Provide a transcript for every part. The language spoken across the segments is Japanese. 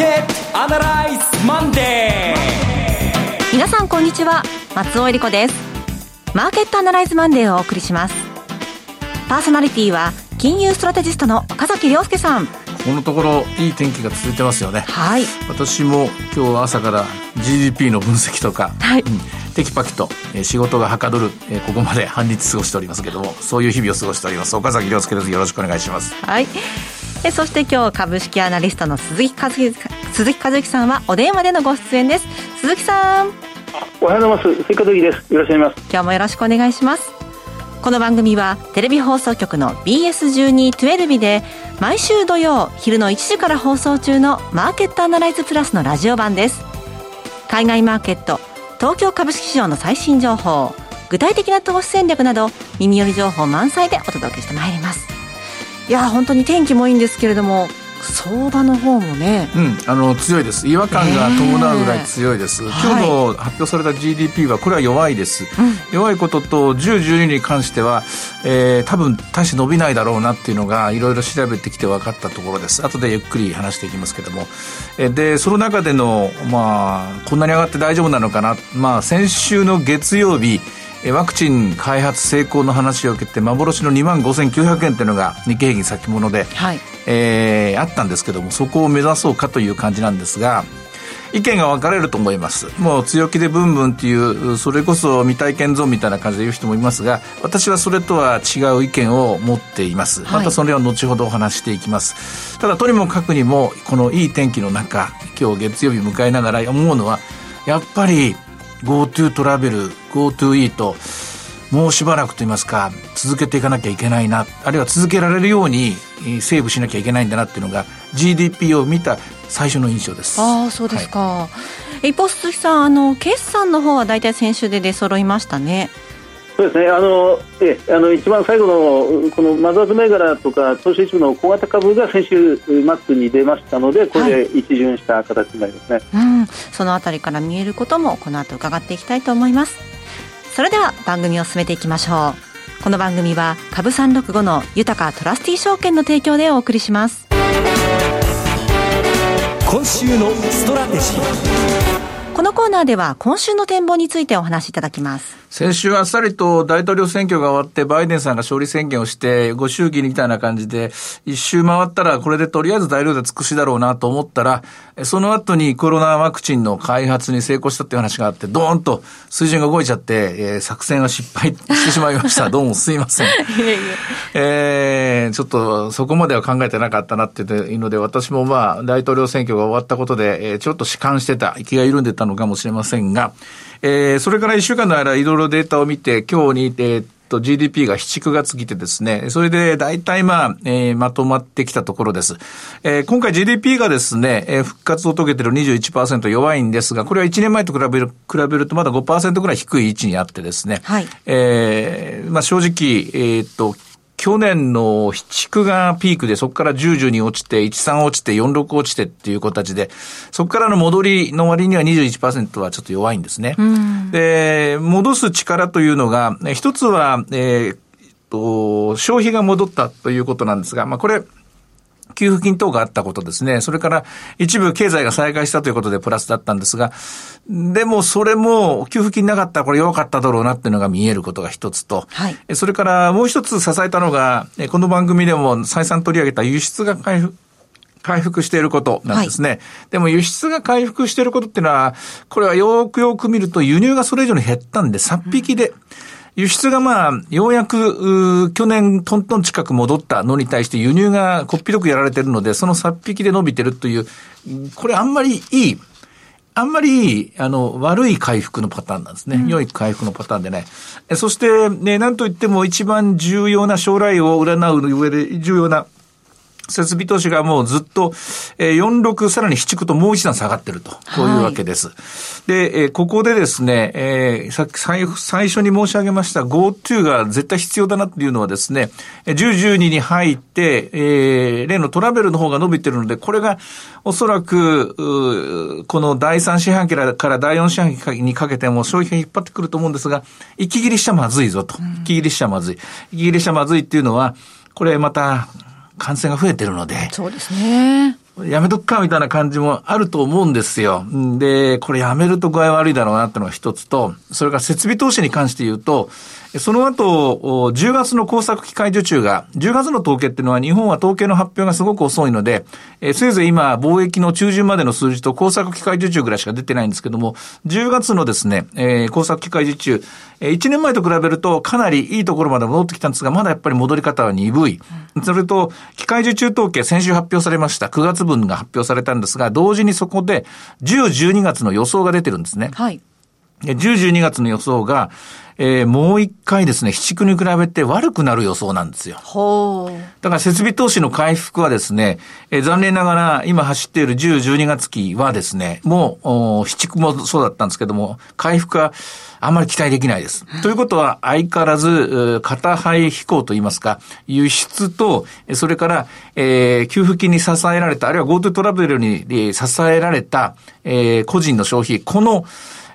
ケットアナライズマンデー。皆さんこんにちは。松尾英里子です。マーケットアナライズマンデーをお送りします。パーソナリティは金融ストラテジストの岡崎良介さん。このところいい天気が続いてますよね。はい。私も今日朝から GDP の分析とか、はい、うん、テキパキと、えー、仕事がはかどる、えー、ここまで半日過ごしておりますけどもそういう日々を過ごしております。岡崎良介です。よろしくお願いします。はいえそして今日株式アナリストの鈴木和之鈴木和之さんはお電話でのご出演です。鈴木さん。おはようございます。鈴木和之です。よろしくお願いします。今日もよろしくお願いします。この番組はテレビ放送局の BS1212 で毎週土曜昼の1時から放送中のマーケットアナライズプラスのラジオ版です。海外マーケット東京株式市場の最新情報具体的な投資戦略など耳寄り情報満載でお届けしてまいりますいや本当に天気もいいんですけれども相場の方もね、うん、あの強いです。違和感が伴うぐらい強いです、えー、今日の発表された GDP はこれは弱いです、はい、弱いことと10、12に関しては、えー、多分大して伸びないだろうなっていうのがいろいろ調べてきて分かったところです。後でゆっくり話していきますけども、えー、でその中でのまあこんなに上がって大丈夫なのかな。まあ先週の月曜日ワクチン開発成功の話を受けて幻の2万5900円っていうのが日経平均先物で、はい、えー、あったんですけどもそこを目指そうかという感じなんですが意見が分かれると思います。もう強気でブンブンっていうそれこそ未体験ゾーンみたいな感じで言う人もいますが私はそれとは違う意見を持っています、またそれは後ほどお話していきます。ただとにもかくにもこのいい天気の中今日月曜日迎えながら思うのはやっぱり GoTo トラベル GoTo イートもうしばらくと言いますか続けていかなきゃいけないなあるいは続けられるようにセーブしなきゃいけないんだなっていうのが GDP を見た最初の印象です。ああそうですか、はい、一方鈴木さんあの決算の方は大体先週で出揃いましたねそうですね。あのえあの一番最後のこのマザーズ銘柄とか投資一部の小型株が先週末に出ましたのでこれで一巡した形になりますね、はい、うん、そのあたりから見えることもこの後伺っていきたいと思います。それでは番組を進めていきましょう。この番組は株365の豊トラスティ証券の提供でお送りします。今週のストラテジー。このコーナーでは今週の展望についてお話しいただきます。先週あっさりと大統領選挙が終わってバイデンさんが勝利宣言をしてご祝儀みたいな感じで一周回ったらこれでとりあえず大量で尽くしだろうなと思ったらその後にコロナワクチンの開発に成功したっていう話があってドーンと水準が動いちゃって、えー、作戦は失敗してしまいました。どうもすいません。えー、ちょっとそこまでは考えてなかったなっていうので私もまあ大統領選挙が終わったことで、えー、ちょっと弛緩してた気が緩んでたのかもしれませんが、えー、それから一週間の間、いろいろデータを見て、今日に、えー、と GDP が7、9月来てですね、それで大体まあ、えー、まとまってきたところです。えー、今回 GDP がですね、えー、復活を遂げてる21%弱いんですが、これは1年前と比べる、比べるとまだ5%ぐらい低い位置にあってですね、はい、えー、まあ正直、えっ、ー、と、去年の7、9がピークで、そこから10、10に落ちて、1、3落ちて、4、6落ちてっていう形で、そこからの戻りの割には21%はちょっと弱いんですね。で、戻す力というのが、一つは、えー、と、消費が戻ったということなんですが、まあこれ、給付金等があったことですね。それから一部経済が再開したということでプラスだったんですが、でもそれも給付金なかったらこれ弱かっただろうなっていうのが見えることが一つと、はい、それからもう一つ支えたのが、この番組でも再三取り上げた輸出が回復回復していることなんですね。はい、でも輸出が回復していることっていうのは、これはよくよく見ると輸入がそれ以上に減ったんで、3匹で、うん輸出がまあ、ようやく、去年トントン近く戻ったのに対して輸入がこっぴどくやられてるので、そのさっ引きで伸びてるという、これあんまりいい、あんまり、あの、悪い回復のパターンなんですね。うん、良い回復のパターンでね。そして、ね、なんといっても一番重要な将来を占う上で重要な設備投資がもうずっと、えー、46さらに7区ともう一段下がってると、こういうわけです。はい、で、えー、ここでですね、えー、さっき最最初に申し上げました GoTo が絶対必要だなっていうのはですね、10、12に入って、えー、例のトラベルの方が伸びてるので、これがおそらく、この第3四半期から第4四半期にかけても消費が引っ張ってくると思うんですが、息切りしちゃまずいぞと。息切りしちゃまずい。息切りしちゃまずいっていうのは、これまた、感染が増えてるので。そうですね。やめとくかみたいな感じもあると思うんですよ。で、これやめると具合悪いだろうなってのが一つと、それから設備投資に関して言うと、その後、10月の工作機械受注が、10月の統計っていうのは日本は統計の発表がすごく遅いので、えせいぜい今、貿易の中旬までの数字と工作機械受注ぐらいしか出てないんですけども、10月のですね、えー、工作機械受注、えー、1年前と比べるとかなりいいところまで戻ってきたんですが、まだやっぱり戻り方は鈍い。それと、機械受注統計先週発表されました。9月分が発表されたんですが、同時にそこで10、12月の予想が出てるんですね。はい。10、12月の予想が、えー、もう一回ですね、七区に比べて悪くなる予想なんですよ。ほう。だから設備投資の回復はですね、えー、残念ながら今走っている10、12月期はですね、もう、七区もそうだったんですけども、回復はあんまり期待できないです。ということは、相変わらず、片肺飛行といいますか、輸出と、それから、えー、給付金に支えられた、あるいは GoTo トラベルに支えられた、えー、個人の消費、この、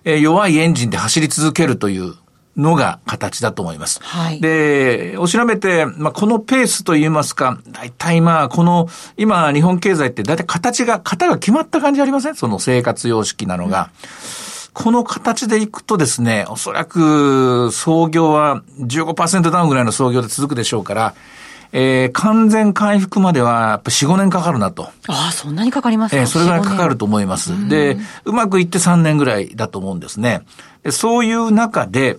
えー、弱いエンジンで走り続けるというのが形だと思います。はい、で、お調べて、まあ、このペースといいますか、大体まあ、この、今、日本経済って大体形が、型が決まった感じありません？その生活様式なのが。うんこの形でいくとですね、おそらく創業は15%ダウンぐらいの創業で続くでしょうから、えー、完全回復まではやっぱ4、5年かかるなと。ああ、そんなにかかりますか？えー、それぐらいかかると思います。で、うまくいって3年ぐらいだと思うんですね。そういう中で、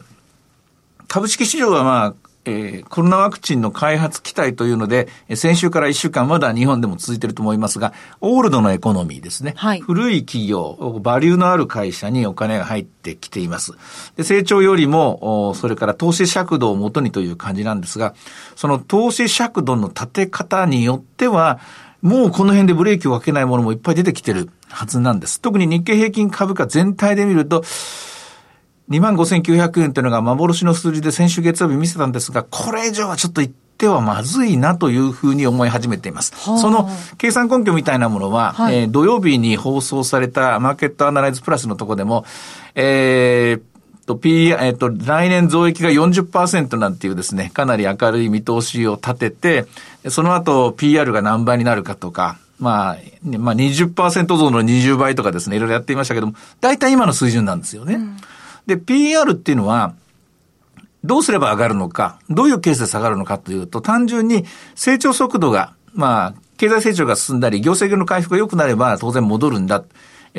株式市場はまあ、えー、コロナワクチンの開発期待というので、先週から1週間まだ日本でも続いていると思いますが、オールドのエコノミーですね。はい、古い企業、バリューのある会社にお金が入ってきています。で成長よりも、それから投資尺度をもとにという感じなんですが、その投資尺度の立て方によっては、もうこの辺でブレーキをかけないものもいっぱい出てきてるはずなんです。特に日経平均株価全体で見ると、25,900円というのが幻の数字で先週月曜日見せたんですが、これ以上はちょっと言ってはまずいなというふうに思い始めています。その計算根拠みたいなものは、はい、えー、土曜日に放送されたマーケットアナライズプラスのところでも、えー、と、P、えっ、と、来年増益が40%なんていうですね、かなり明るい見通しを立てて、その後 PR が何倍になるかとか、まあ、まあ20%増の20倍とかですね、いろいろやっていましたけども、大体今の水準なんですよね。うんで、PR っていうのは、どうすれば上がるのか、どういうケースで下がるのかというと、単純に成長速度が、まあ、経済成長が進んだり、業績の回復が良くなれば当然戻るんだ。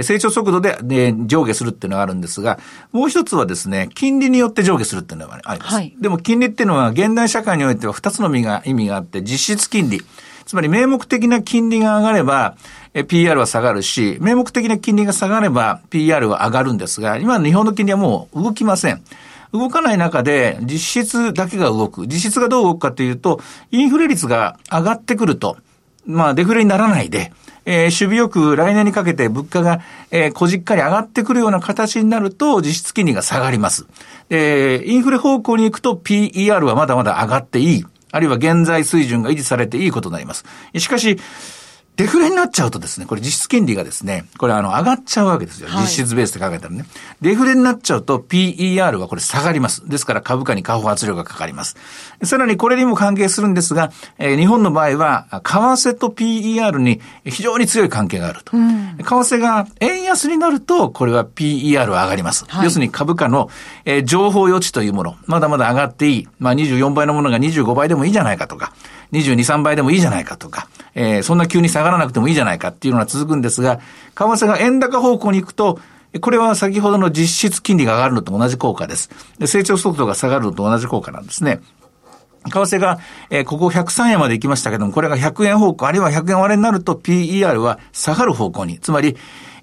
成長速度で、ね、上下するっていうのがあるんですが、もう一つはですね、金利によって上下するっていうのがあります。はい、でも金利っていうのは現代社会においては二つの意味が意味があって、実質金利。つまり名目的な金利が上がれば、PR は下がるし、名目的な金利が下がれば PR は上がるんですが、今の日本の金利はもう動きません。動かない中で実質だけが動く。実質がどう動くかというと、インフレ率が上がってくると、まあデフレにならないで、えー、守備よく来年にかけて物価が、えー、こじっかり上がってくるような形になると実質金利が下がります。え、インフレ方向に行くと PER はまだまだ上がっていい。あるいは現在水準が維持されていいことになります。しかし、デフレになっちゃうとですね、これ実質金利がですね、これあの上がっちゃうわけですよ。実質ベースで考えたらね。デフレになっちゃうと PER はこれ下がります。ですから株価に下方圧力がかかります。さらにこれにも関係するんですが、えー、日本の場合は、為替と PER に非常に強い関係があると。うん、為替が円安になると、これは PER は上がります。はい、要するに株価の、えー、情報余地というもの、まだまだ上がっていい。まあ24倍のものが25倍でもいいじゃないかとか。22、3倍でもいいじゃないかとか、えー、そんな急に下がらなくてもいいじゃないかっていうのが続くんですが、為替が円高方向に行くと、これは先ほどの実質金利が上がるのと同じ効果です。で成長速度が下がるのと同じ効果なんですね。為替が、えー、ここ103円まで行きましたけども、これが100円方向、あるいは100円割れになると PER は下がる方向に、つまり、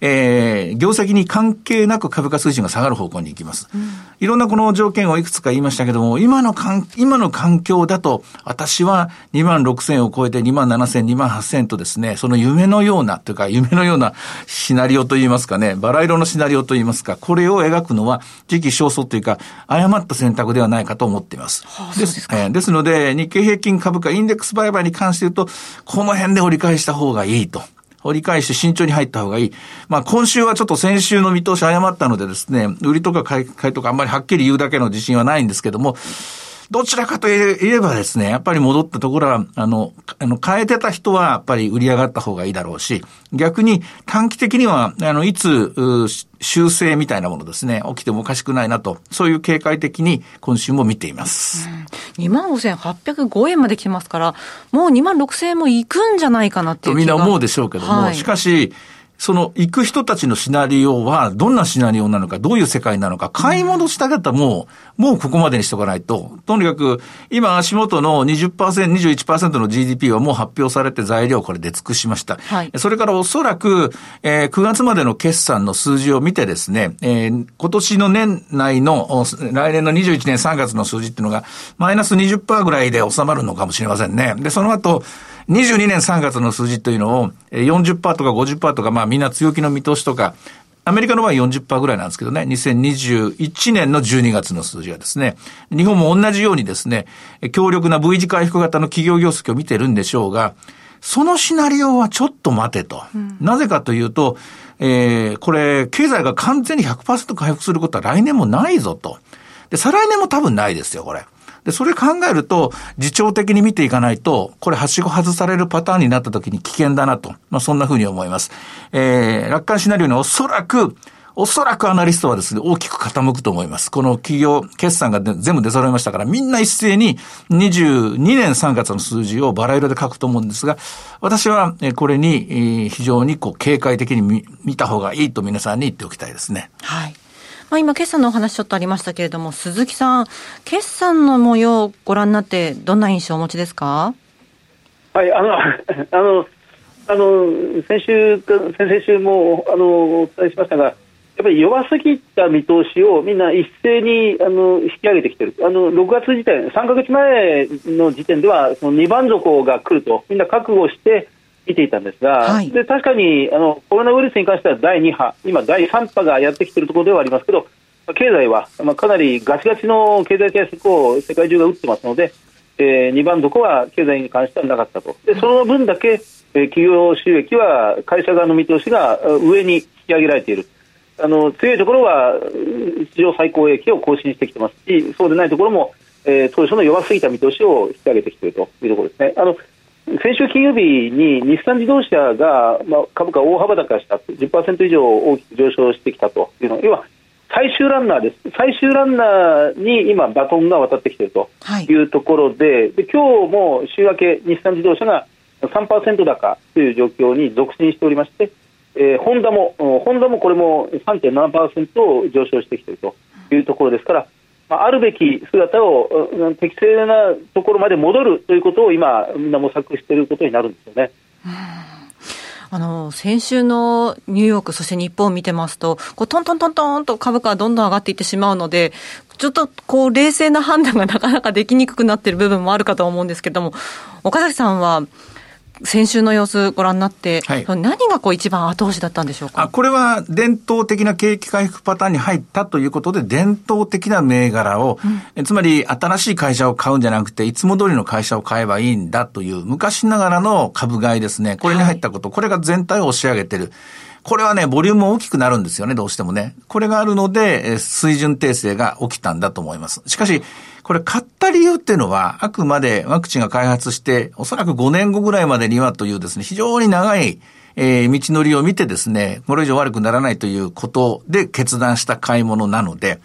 えー、業績に関係なく株価水準が下がる方向に行きます。うん、いろんなこの条件をいくつか言いましたけども、今の環、今の環境だと、私は2万6千を超えて2万7千、2万8千とですね、その夢のような、というか夢のようなシナリオといいますかね、バラ色のシナリオといいますか、これを描くのは時期尚早というか、誤った選択ではないかと思っています。はあ、です、えー、ですので、日経平均株価インデックス売買に関して言うと、この辺で折り返した方がいいと。折り返して慎重に入った方がいい。まあ今週はちょっと先週の見通し誤ったのでですね、売りとか買いとかあんまりはっきり言うだけの自信はないんですけども、どちらかといえばですね、やっぱり戻ったところは、あの、あの、変えてた人はやっぱり売り上がった方がいいだろうし、逆に短期的には、あの、いつ、修正みたいなものですね、起きてもおかしくないなと、そういう警戒的に今週も見ています。うん、2万5805円まで来てますから、もう2万6000円もいくんじゃないかなっていうみんな思うでしょうけども、はい、しかし、その行く人たちのシナリオはどんなシナリオなのか、どういう世界なのか、買い戻した方も、もうここまでにしとかないと、とにかく今足元の20%、21%の GDP はもう発表されて材料これ出尽くしました。はい、それからおそらく、えー、9月までの決算の数字を見てですね、えー、今年の年内の、来年の21年3月の数字っていうのが、マイナス20%ぐらいで収まるのかもしれませんね。で、その後、22年3月の数字というのを40%とか50%とか、まあみんな強気の見通しとか、アメリカの場合40%ぐらいなんですけどね、2021年の12月の数字はですね、日本も同じようにですね、強力な V 字回復型の企業業績を見てるんでしょうが、そのシナリオはちょっと待てと。うん、なぜかというと、えー、これ、経済が完全に100%回復することは来年もないぞと。で、再来年も多分ないですよ、これ。で、それ考えると、自重的に見ていかないと、これ、はしご外されるパターンになった時に危険だなと。まあ、そんなふうに思います。えー、楽観シナリオにおそらく、おそらくアナリストはですね、大きく傾くと思います。この企業、決算が全部出揃いましたから、みんな一斉に22年3月の数字をバラ色で書くと思うんですが、私はこれに非常にこう警戒的に見た方がいいと皆さんに言っておきたいですね。はい。まあ、今、決算のお話ちょっとありましたけれども、鈴木さん、決算の模様をご覧になって、どんな印象をお持ちですか？はい、あの、あの、あの先週、先々週もあのお伝えしましたが、やっぱり弱すぎた見通しをみんな一斉にあの引き上げてきてる、あの6月時点、3か月前の時点では、その2番底が来ると、みんな覚悟して見ていたんですが、はい、で確かにあのコロナウイルスに関しては第2波、今、第3波がやってきているところではありますけど、経済は、まあ、かなりガチガチの経済対策を世界中が打ってますので、えー、2番こは経済に関してはなかったと、でその分だけ、えー、企業収益は会社側の見通しが上に引き上げられている。あの強いところは史上最高益を更新してきてますし、そうでないところも、えー、当初の弱すぎた見通しを引き上げてきているというところですね。あの先週金曜日に日産自動車が、まあ、株価大幅高した10%以上大きく上昇してきたというの要は最終ランナーです。最終ランナーに今バトンが渡ってきているとい。うところではい、で今日も週明け日産自動車が3%高という状況に続伸しておりまして、えー、ホンダもホンダもこれも3.7%上昇してきているというところですからあるべき姿を適正なところまで戻るということを今、みんな模索していることになるんですよね。あの、先週のニューヨーク、そして日本を見てますと、こうトントントントンと株価はどんどん上がっていってしまうので、ちょっとこう冷静な判断がなかなかできにくくなっている部分もあるかと思うんですけれども、岡崎さんは、先週の様子ご覧になって、はい、何がこう一番後押しだったんでしょうか？あこれは伝統的な景気回復パターンに入ったということで、伝統的な銘柄を、うん、つまり新しい会社を買うんじゃなくて、いつも通りの会社を買えばいいんだという昔ながらの株買いですね。これに入ったこと、はい、これが全体を押し上げてる。これはね、ボリューム大きくなるんですよね、どうしてもね。これがあるので、水準訂正が起きたんだと思います。しかし、これ買った理由っていうのは、あくまでワクチンが開発して、おそらく5年後ぐらいまでにはというですね、非常に長い、えー、道のりを見てですね、これ以上悪くならないということで決断した買い物なので、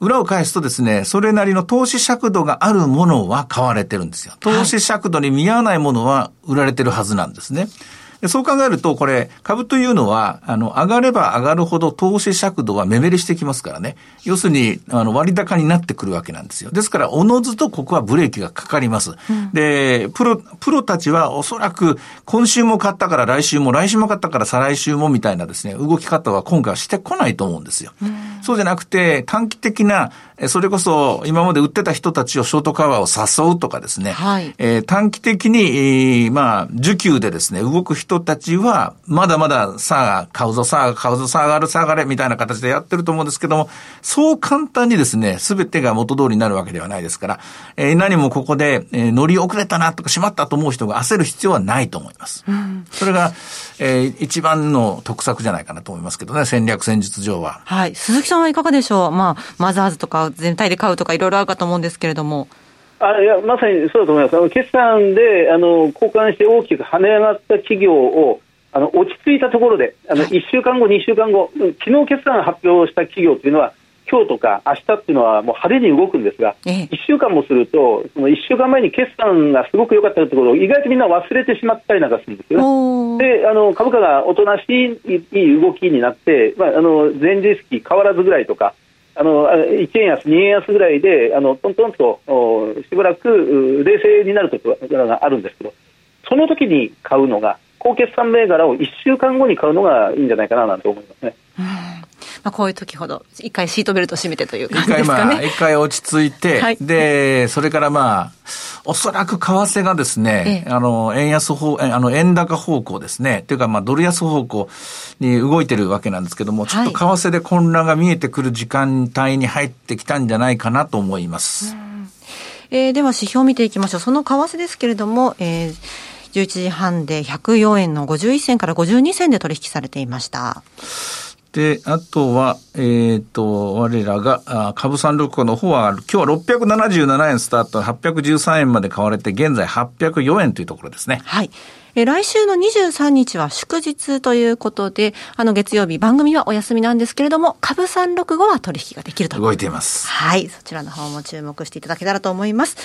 裏を返すとですね、それなりの投資尺度があるものは買われてるんですよ。投資尺度に見合わないものは売られてるはずなんですね。そう考えると、これ、株というのは、あの、上がれば上がるほど投資尺度は目減りしてきますからね。要するに、あの、割高になってくるわけなんですよ。ですから、おのずとここはブレーキがかかります。うん、で、プロ、プロたちはおそらく、今週も買ったから来週も、来週も買ったから再来週もみたいなですね、動き方は今回はしてこないと思うんですよ。うん、そうじゃなくて、短期的な、それこそ今まで売ってた人たちをショートカバーを誘うとかですね、はい、えー、短期的に、えー、まあ、需給でですね、動く人人たちは、まだまださあ、買うぞ、さあ、買うぞ、さあ、上がる、さあ、上がれ、みたいな形でやってると思うんですけども、そう簡単にですね、すべてが元通りになるわけではないですから、えー、何もここで、えー、乗り遅れたなとか、しまったと思う人が焦る必要はないと思います。うん、それが、えー、一番の得策じゃないかなと思いますけどね、戦略戦術上は。はい。鈴木さんはいかがでしょう？まあ、マザーズとか全体で買うとかいろいろあるかと思うんですけれども。あいやまさにそうだと思います、あの決算であの交換して大きく跳ね上がった企業をあの落ち着いたところで、あの1週間後、2週間後、昨日決算発表した企業というのは、今日とか明日っていうのはもう派手に動くんですが、1週間もすると、その1週間前に決算がすごく良かったところを意外とみんな忘れてしまったりなんかするんですよね。であの株価がおとなしいいい動きになって、まあ、あの前日比変わらずぐらいとか、あの1円安、2円安ぐらいであのトントンとしばらく冷静になるところがあるんですけど、その時に買うのが、高決算銘柄を1週間後に買うのがいいんじゃないかななんて思いますね。まあ、こういう時ほど、一回シートベルト締めてという感じですかね。一回まあ、一回落ち着いて、はい、で、それからまあ、おそらく為替がですね、ええ、あの、円安方、あの、円高方向ですね、というかまあ、ドル安方向に動いてるわけなんですけども、ちょっと為替で混乱が見えてくる時間帯に入ってきたんじゃないかなと思います。えー、では指標を見ていきましょう。その為替ですけれども、えー、11時半で104円の51銭から52銭で取引されていました。で、あとは、えっ、ー、と、我らが、あ株365の方は、今日は677円スタート、813円まで買われて、現在804円というところですね。はい。え来週の23日は祝日ということで、あの月曜日番組はお休みなんですけれども、株365は取引ができると。動いています。はい。そちらの方も注目していただけたらと思います。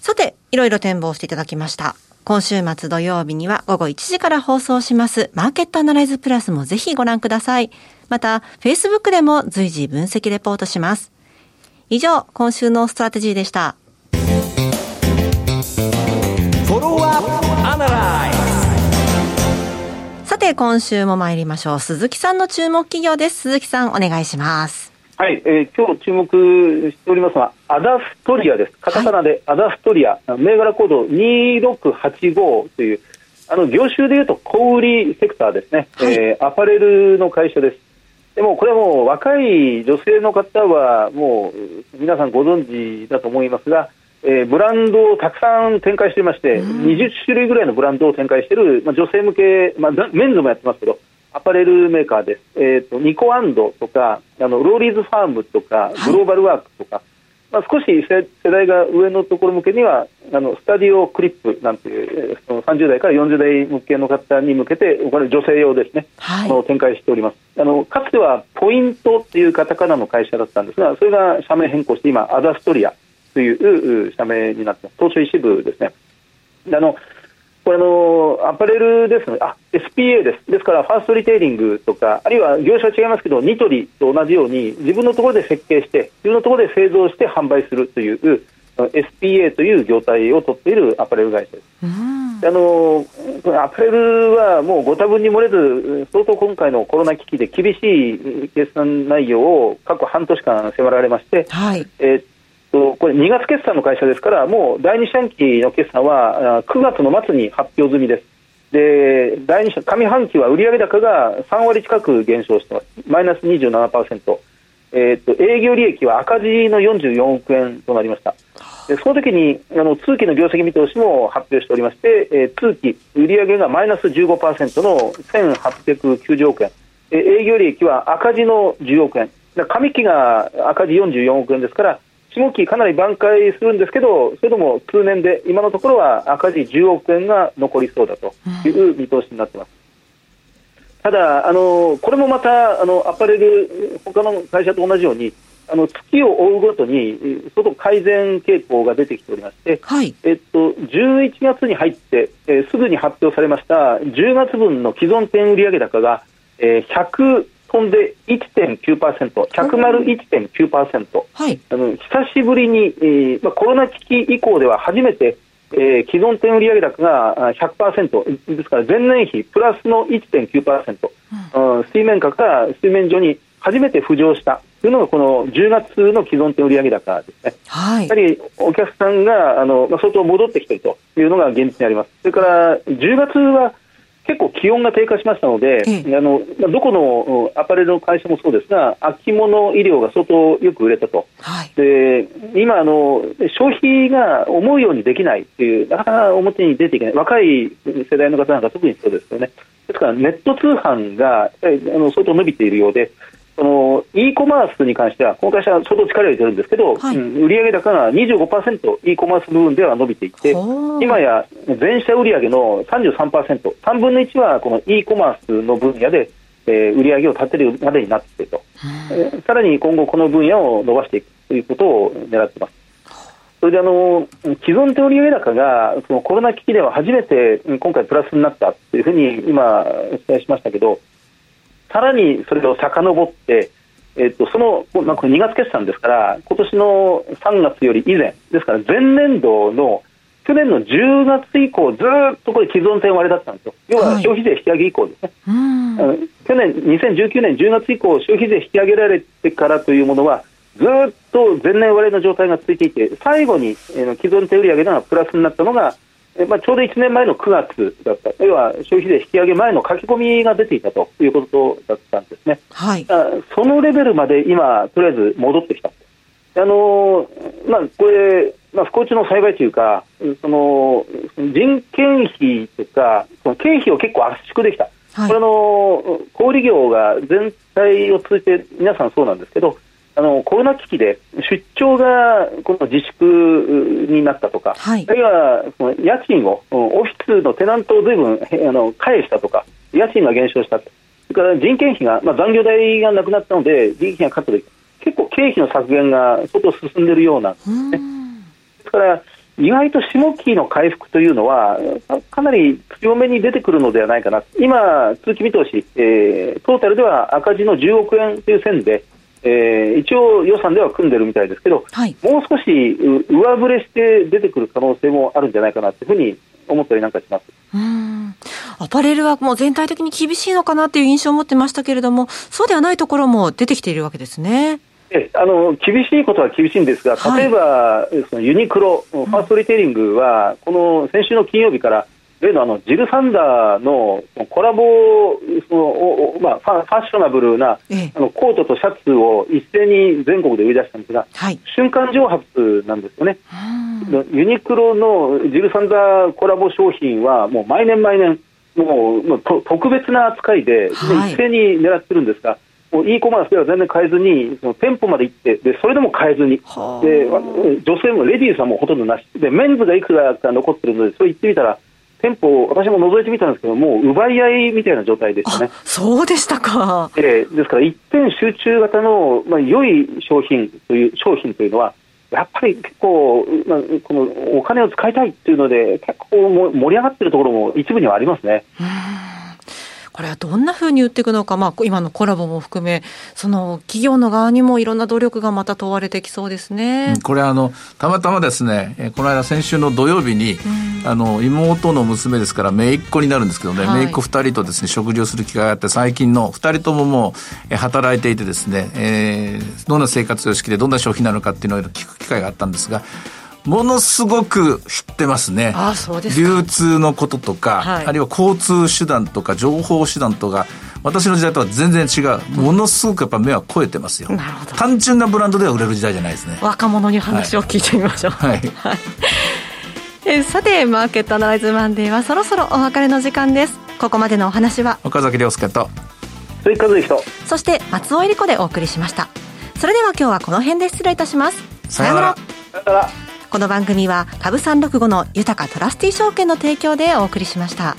さて、いろいろ展望していただきました。今週末土曜日には午後1時から放送しますマーケットアナライズプラスもぜひご覧ください。また、Facebook でも随時分析レポートします。以上、今週のストラテジーでした。さて、今週も参りましょう。鈴木さんの注目企業です。鈴木さん、お願いします。はい、えー、今日注目しておりますのは、アダストリアです。カタカナでアダストリア、はい、銘柄コード2685という、あの業種でいうと小売セクターですね、はい、えー、アパレルの会社です。でもこれはもう若い女性の方はもう皆さんご存知だと思いますが、えー、ブランドをたくさん展開していまして、20種類ぐらいのブランドを展開している、まあ、女性向け、まあ、メンズもやってますけど、アパレルメーカーです、えーと、ニコアンドとかあのローリーズファームとかグローバルワークとか、はい、まあ、少し世代が上のところ向けにはあのスタディオクリップなんていうその30代から40代向けの方に向けてこれ女性用ですね、はい、の展開しております。あのかつてはポイントっていうカタカナの会社だったんですがそれが社名変更して今アダストリアという社名になってます。東証一部ですね。あのこれのアパレルですので、あ SPA です、ですからファーストリテイリングとか、あるいは業種は違いますけど、ニトリと同じように、自分のところで設計して、自分のところで製造して販売するという、SPA という業態を取っているアパレル会社です。あのアパレルはもうご多分に漏れず、相当今回のコロナ危機で厳しい決算内容を過去半年間迫られまして、はい、えーとこれ2月決算の会社ですから、もう第2四半期の決算は9月の末に発表済みです。で第2上半期は売上高が3割近く減少してます、マイナス27%、えーと、営業利益は赤字の44億円となりました。でその時にあの通期の業績見通しも発表しておりまして、えー、通期売上がマイナス15%の1890億円、えー、営業利益は赤字の10億円、上期が赤字44億円ですから、下期かなり挽回するんですけど、それでも通年で今のところは赤字10億円が残りそうだという見通しになっています。ただ、あのこれもまたあのアパレル、他の会社と同じように、あの月を追うごとに相当改善傾向が出てきておりまして、はい、えっと、11月に入って、えー、すぐに発表されました10月分の既存店売上高が、えー、100飛んで1.9%、101.9%、はい、あの久しぶりに、えーまあ、コロナ危機以降では初めて、えー、既存店売上高が100%ですから前年比プラスの1.9%、うん、水面下から水面上に初めて浮上した。というのがこの10月の既存店売上高ですね、はい、やはりお客さんがあの、まあ、相当戻ってきているというのが現実にあります。それから10月は結構気温が低下しましたので、えあのどこのアパレルの会社もそうですが、秋物衣料が相当よく売れたと、はい。で今あの、消費が思うようにできないっていう、なかなか表に出ていけない、若い世代の方なんか特にそうですよね、ですからネット通販があの相当伸びているようで、その e コマースに関しては、この会社は相当力を入れてるんですけど、はい。うん売上高が25%、e コマース部分では伸びていて、今や全社売上の33%、3分の1はこの e コマースの分野で、えー売上を立てるまでになっていると、えーさらに今後、この分野を伸ばしていくということを狙っています。それであの既存手売上高がそのコロナ危機では初めてうん今回プラスになったというふうに今、お伝えしましたけど、さらにそれを遡って、えっとそのまあ、これ2月決算ですから、今年の3月より以前、ですから前年度の去年の10月以降、ずーっとこれ、既存点割れだったんですよ、要ははい消費税引き上げ以降ですね、うん。あの去年、2019年10月以降、消費税引き上げられてからというものは、ずーっと前年割れの状態が続いていて、最後に、えー既存手売上がプラスになったのが、えーまあ、ちょうど1年前の9月だった、要は消費税引き上げ前の書き込みが出ていたということだったんですね。はい。あそのレベルまで今、とりあえず戻ってきた。あのーまあ、これ、まあ、不幸中の幸いというか、その人件費とか、その経費を結構圧縮できた、はいこれあの小売業が全体を通じて皆さんそうなんですけど、あのコロナ危機で出張がこの自粛になったとか、はい。あるいはその家賃を、オフィスのテナントをずいぶんへあの返したとか、家賃が減少した、それから人件費が、まあ、残業代がなくなったので、人件費がカットできた、結構経費の削減が相当進んでいるようなんですうん。ですから、意外と下期の回復というのは、かかなり強めに出てくるのではないかな、今、通期見通し、えートータルでは赤字の10億円という線で、えー一応予算では組んでるみたいですけど、はい。もう少しう上振れして出てくる可能性もあるんじゃないかなというふうに思ったりなんかします。うん。アパレルはもう全体的に厳しいのかなっていう印象を持ってましたけれども、そうではないところも出てきているわけですね。えあの厳しいことは厳しいんですが、はい例えば、そのユニクロ、ファーストリテイリングは、この先週の金曜日から、例のあのジル・サンダーのコラボそのまあ、ファッショナブルなええ。あのコートとシャツを一斉に全国で売り出したんですが、はい。瞬間蒸発なんですよね。うんユニクロのジル・サンダーコラボ商品は、もう毎年毎年、もうもうと特別な扱いで、はい。一斉に狙ってるんですが、もう e コマースでは全然買えずに、その店舗まで行って、でそれでも買えずに、はあ。でわ女性もレディースはもうほとんどなし、でメンズがいくらか残ってるので、それ行ってみたら、店舗、私も覗いてみたんですけど、もう奪い合いみたいな状態でしたねあ。、そうでしたか。えーですから一点集中型の、まあ、良い商品という商品というのは、やっぱり結構、まあ、このお金を使いたいっていうので、結構も盛り上がってるところも一部にはありますね。これはどんなふうに売っていくのか、まあ、今のコラボも含め、その企業の側にもいろんな努力がまた問われてきそうですね。これあのたまたまですねえーこの間先週の土曜日に、あの妹の娘ですから姪っ子になるんですけどね、はい。姪っ子2人とですね食事をする機会があって最近の2人とももうえー働いていてですね、えーどんな生活様式でどんな消費なのかっていうのを聞く機会があったんですがものすごく知ってますね。ああ、そうですか。流通のこととか、はい。あるいは交通手段とか情報手段とか私の時代とは全然違う。ものすごくやっぱ目は超えてますよ。なるほど。単純なブランドでは売れる時代じゃないですね。若者に話を聞いてみましょう。はい。えーさて、マーケットアナライズマンデーはそろそろお別れの時間です。ここまでのお話は、岡崎亮介と。追加随人そして松尾恵理子でお送りしました。それでは今日はこの辺で失礼いたします。さようなら。だからこの番組は株365の豊かトラスティ証券の提供でお送りしました。